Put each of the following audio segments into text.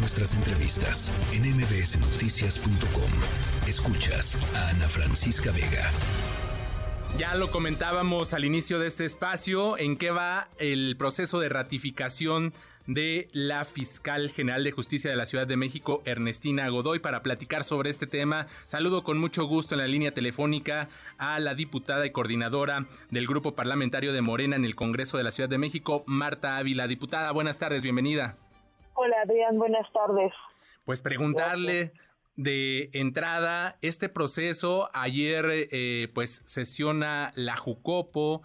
nuestras entrevistas en mbsnoticias.com. Escuchas a Ana Francisca Vega. Ya lo comentábamos al inicio de este espacio, en qué va el proceso de ratificación de la fiscal general de justicia de la Ciudad de México, Ernestina Godoy, para platicar sobre este tema. Saludo con mucho gusto en la línea telefónica a la diputada y coordinadora del grupo parlamentario de Morena en el Congreso de la Ciudad de México, Marta Ávila. Diputada, buenas tardes, bienvenida. Hola Adrián, buenas tardes. Pues preguntarle de entrada este proceso. Ayer eh, pues sesiona la Jucopo,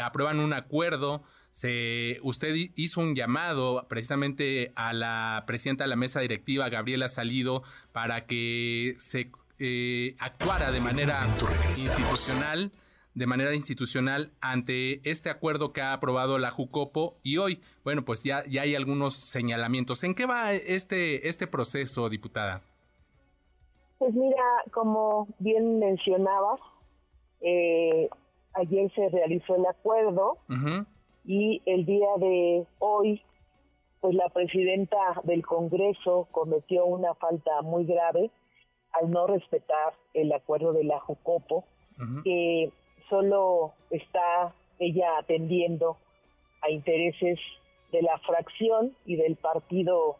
aprueban un acuerdo. Se, usted hizo un llamado precisamente a la presidenta de la mesa directiva, Gabriela Salido, para que se eh, actuara de manera institucional de manera institucional ante este acuerdo que ha aprobado la Jucopo y hoy, bueno, pues ya, ya hay algunos señalamientos. ¿En qué va este, este proceso, diputada? Pues mira, como bien mencionabas, eh, ayer se realizó el acuerdo y el día de hoy, pues la presidenta del Congreso cometió una falta muy grave al no respetar el acuerdo de la Jucopo, que solo está ella atendiendo a intereses de la fracción y del partido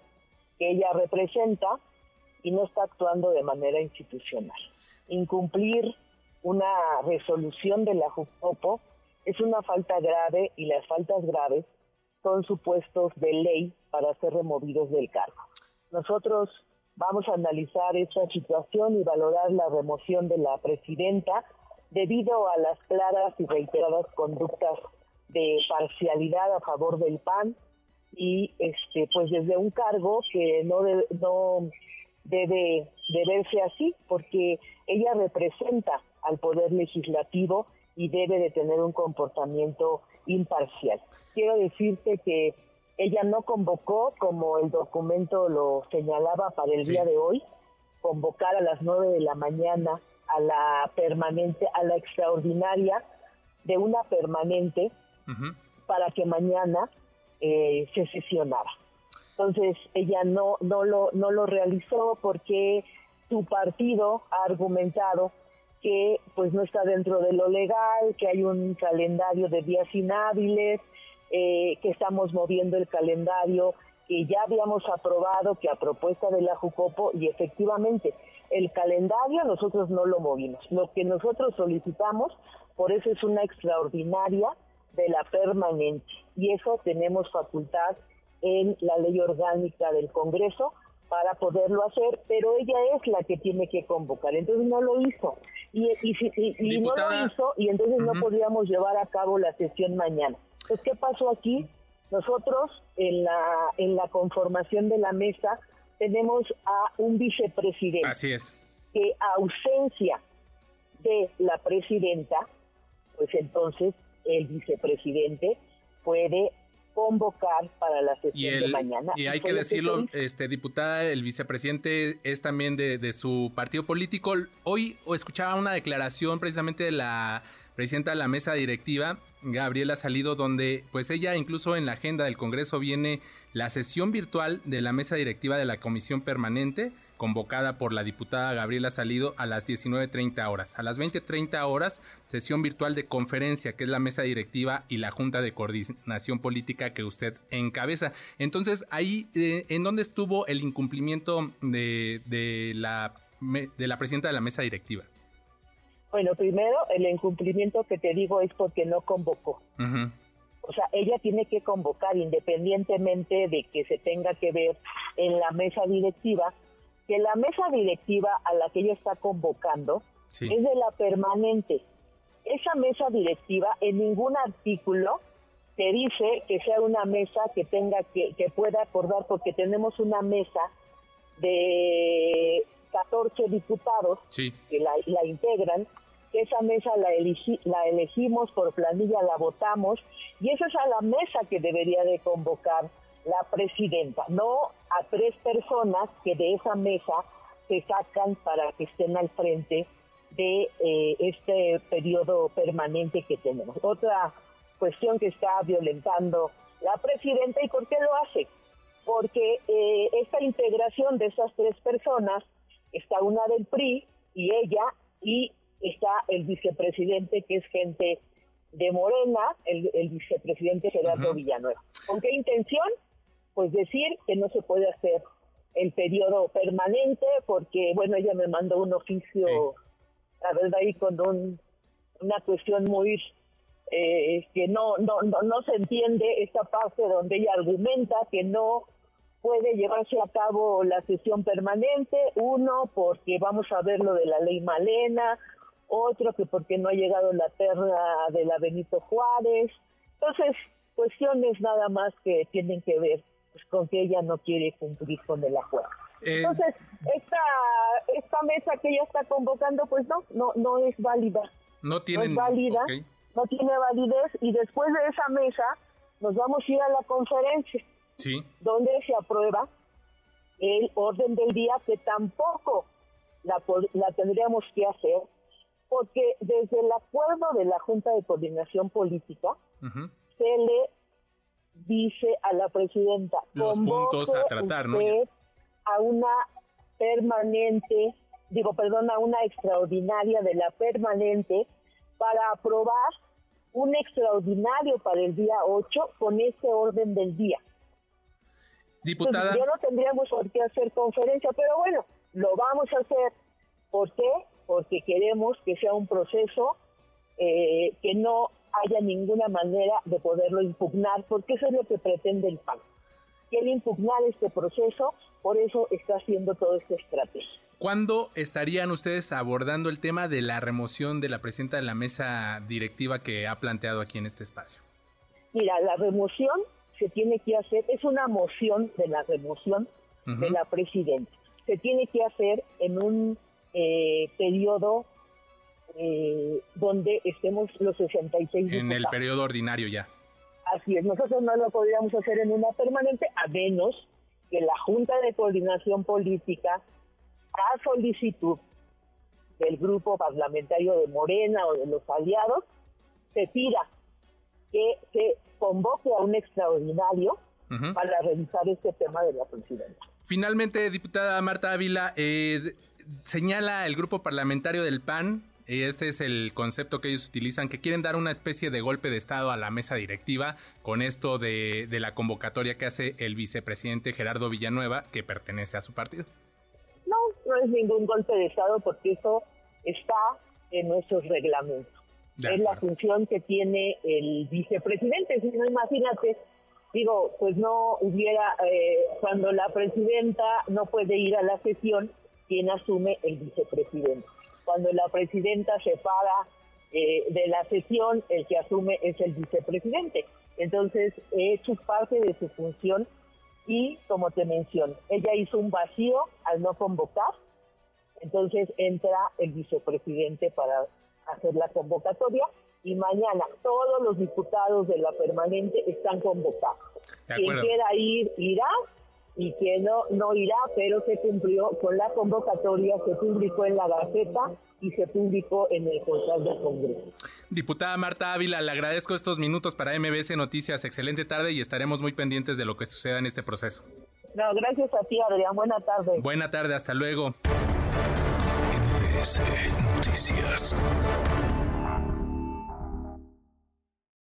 que ella representa y no está actuando de manera institucional. Incumplir una resolución de la JUCOPO es una falta grave y las faltas graves son supuestos de ley para ser removidos del cargo. Nosotros vamos a analizar esta situación y valorar la remoción de la presidenta debido a las claras y reiteradas conductas de parcialidad a favor del PAN y este pues desde un cargo que no no debe de verse así porque ella representa al poder legislativo y debe de tener un comportamiento imparcial. Quiero decirte que ella no convocó, como el documento lo señalaba para el día de hoy, convocar a las nueve de la mañana a la permanente, a la extraordinaria de una permanente para que mañana eh, se sesionara. Entonces ella no, no, lo, no lo realizó porque su partido ha argumentado que pues no está dentro de lo legal, que hay un calendario de días inhábiles, eh, que estamos moviendo el calendario que ya habíamos aprobado, que a propuesta de la Jucopo, y efectivamente el calendario nosotros no lo movimos. Lo que nosotros solicitamos, por eso es una extraordinaria de la permanente, y eso tenemos facultad en la ley orgánica del Congreso para poderlo hacer, pero ella es la que tiene que convocar, entonces no lo hizo. Y, y, no lo hizo y entonces no podíamos llevar a cabo la sesión mañana. Entonces, ¿qué pasó aquí? Nosotros en la, en la conformación de la mesa tenemos a un vicepresidente. Así es. Que ausencia de la presidenta, pues entonces el vicepresidente puede convocar para la sesión de mañana. Y hay que decirlo, este diputada, el vicepresidente es también de, de su partido político. Hoy escuchaba una declaración precisamente de la presidenta de la mesa directiva, Gabriela Salido, donde pues ella incluso en la agenda del Congreso viene la sesión virtual de la mesa directiva de la Comisión Permanente, convocada por la diputada Gabriela Salido a las 19.30 horas. A las 20.30 horas, sesión virtual de conferencia, que es la mesa directiva y la Junta de Coordinación Política que usted encabeza. Entonces, ahí, eh, ¿en dónde estuvo el incumplimiento de, de, la, de la presidenta de la mesa directiva? Bueno, primero, el incumplimiento que te digo es porque no convocó. O sea, ella tiene que convocar independientemente de que se tenga que ver en la mesa directiva, que la mesa directiva a la que ella está convocando es de la permanente. Esa mesa directiva en ningún artículo te dice que sea una mesa que tenga que, que pueda acordar porque tenemos una mesa de 14 diputados que la, la integran esa mesa la, la elegimos por planilla, la votamos, y esa es a la mesa que debería de convocar la presidenta, no a tres personas que de esa mesa se sacan para que estén al frente de eh, este periodo permanente que tenemos. Otra cuestión que está violentando la presidenta, ¿y por qué lo hace? porque eh, esta integración de esas tres personas, está una del PRI y ella, y está el vicepresidente que es gente de Morena, el, vicepresidente Gerardo Villanueva. ¿Con qué intención? Pues decir que no se puede hacer el periodo permanente, porque, bueno, ella me mandó un oficio, la verdad, ahí con un, una cuestión muy eh, que no, no, no, no se entiende esta parte donde ella argumenta que no puede llevarse a cabo la sesión permanente, uno porque vamos a ver lo de la ley Malena, otro que porque no ha llegado la terra de la Benito Juárez. Entonces, cuestiones nada más que tienen que ver pues, con que ella no quiere cumplir con el acuerdo. Eh, Entonces, esta, esta mesa que ella está convocando, pues no, no, no es válida. No tiene válida, no tiene validez y después de esa mesa nos vamos a ir a la conferencia, sí. donde se aprueba el orden del día que tampoco la, la tendríamos que hacer porque desde el acuerdo de la Junta de Coordinación Política se le dice a la presidenta los puntos a tratar, ¿no? A una permanente, digo, perdón, a una extraordinaria de la permanente para aprobar un extraordinario para el día 8 con ese orden del día. Diputada. ya no tendríamos por qué hacer conferencia, pero bueno, lo vamos a hacer. ¿Por qué? porque queremos que sea un proceso eh, que no haya ninguna manera de poderlo impugnar, porque eso es lo que pretende el PAN. Quiere impugnar este proceso, por eso está haciendo toda esta estrategia. ¿Cuándo estarían ustedes abordando el tema de la remoción de la presidenta de la mesa directiva que ha planteado aquí en este espacio? Mira, la remoción se tiene que hacer, es una moción de la remoción de la presidenta. Se tiene que hacer en un eh, periodo eh, donde estemos los 66 En el periodo ordinario ya. Así es, nosotros no lo podríamos hacer en una permanente a menos que la Junta de Coordinación Política, a solicitud del grupo parlamentario de Morena o de los aliados, se pida que se convoque a un extraordinario para revisar este tema de la presidencia. Finalmente, diputada Marta Ávila, eh, señala el grupo parlamentario del PAN, y este es el concepto que ellos utilizan, que quieren dar una especie de golpe de Estado a la mesa directiva con esto de, la convocatoria que hace el vicepresidente Gerardo Villanueva, que pertenece a su partido. No, no es ningún golpe de Estado porque eso está en nuestros reglamentos. es la función que tiene el vicepresidente. Si no, imagínate, digo, pues no hubiera, eh, cuando la presidenta no puede ir a la sesión, quien asume el vicepresidente. Cuando la presidenta se para eh, de la sesión, el que asume es el vicepresidente. Entonces, es parte de su función y, como te menciono, ella hizo un vacío al no convocar, entonces entra el vicepresidente para hacer la convocatoria y mañana todos los diputados de la permanente están convocados. Quien quiera ir, irá y que no, no irá, pero se cumplió con la convocatoria, se publicó en la Gaceta y se publicó en el portal del Congreso. Diputada Marta Ávila, le agradezco estos minutos para MBS Noticias. Excelente tarde y estaremos muy pendientes de lo que suceda en este proceso. No, gracias a ti, Adrián. Buena tarde. Buena tarde, hasta luego. MBS Noticias.